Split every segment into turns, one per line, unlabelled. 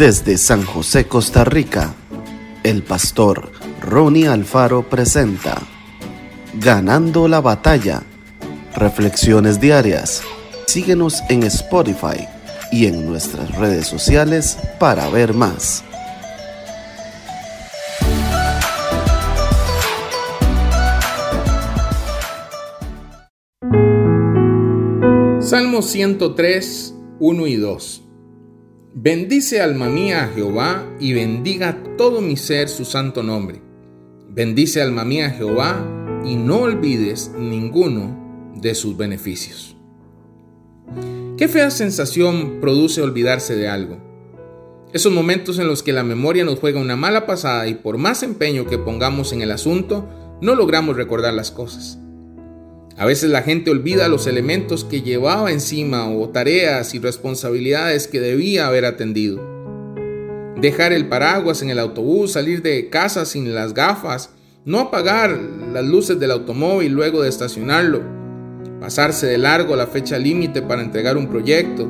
Desde San José, Costa Rica, el pastor Ronnie Alfaro presenta Ganando la batalla. Reflexiones diarias. Síguenos en Spotify y en nuestras redes sociales para ver más.
Salmo 103, 1 y 2. Bendice alma mía a Jehová y bendiga todo mi ser su santo nombre. Bendice alma mía a Jehová y no olvides ninguno de sus beneficios. Qué fea sensación produce olvidarse de algo. Esos momentos en los que la memoria nos juega una mala pasada y por más empeño que pongamos en el asunto, no logramos recordar las cosas. A veces la gente olvida los elementos que llevaba encima o tareas y responsabilidades que debía haber atendido. Dejar el paraguas en el autobús, salir de casa sin las gafas, no apagar las luces del automóvil luego de estacionarlo, pasarse de largo la fecha límite para entregar un proyecto,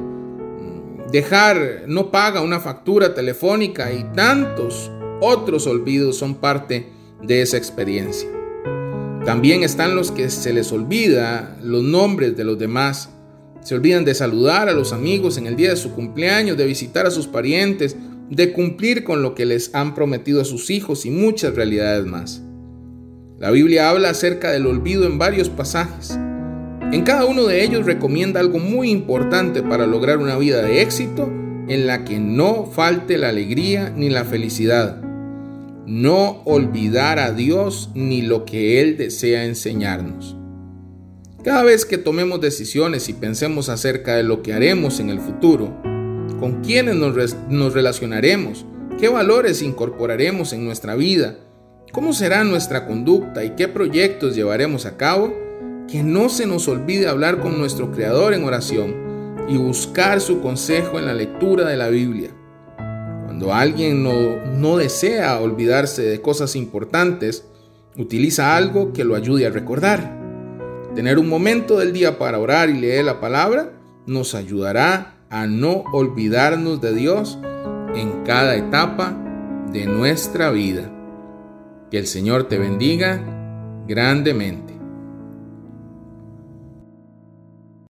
dejar no paga una factura telefónica y tantos otros olvidos son parte de esa experiencia. También están los que se les olvida los nombres de los demás. Se olvidan de saludar a los amigos en el día de su cumpleaños, de visitar a sus parientes, de cumplir con lo que les han prometido a sus hijos y muchas realidades más. La Biblia habla acerca del olvido en varios pasajes. En cada uno de ellos recomienda algo muy importante para lograr una vida de éxito en la que no falte la alegría ni la felicidad no olvidar a Dios ni lo que Él desea enseñarnos. Cada vez que tomemos decisiones y pensemos acerca de lo que haremos en el futuro, con quiénes nos, relacionaremos, qué valores incorporaremos en nuestra vida, cómo será nuestra conducta y qué proyectos llevaremos a cabo, que no se nos olvide hablar con nuestro Creador en oración y buscar su consejo en la lectura de la Biblia. Cuando alguien no, desea olvidarse de cosas importantes, utiliza algo que lo ayude a recordar. Tener un momento del día para orar y leer la palabra nos ayudará a no olvidarnos de Dios en cada etapa de nuestra vida. Que el Señor te bendiga grandemente.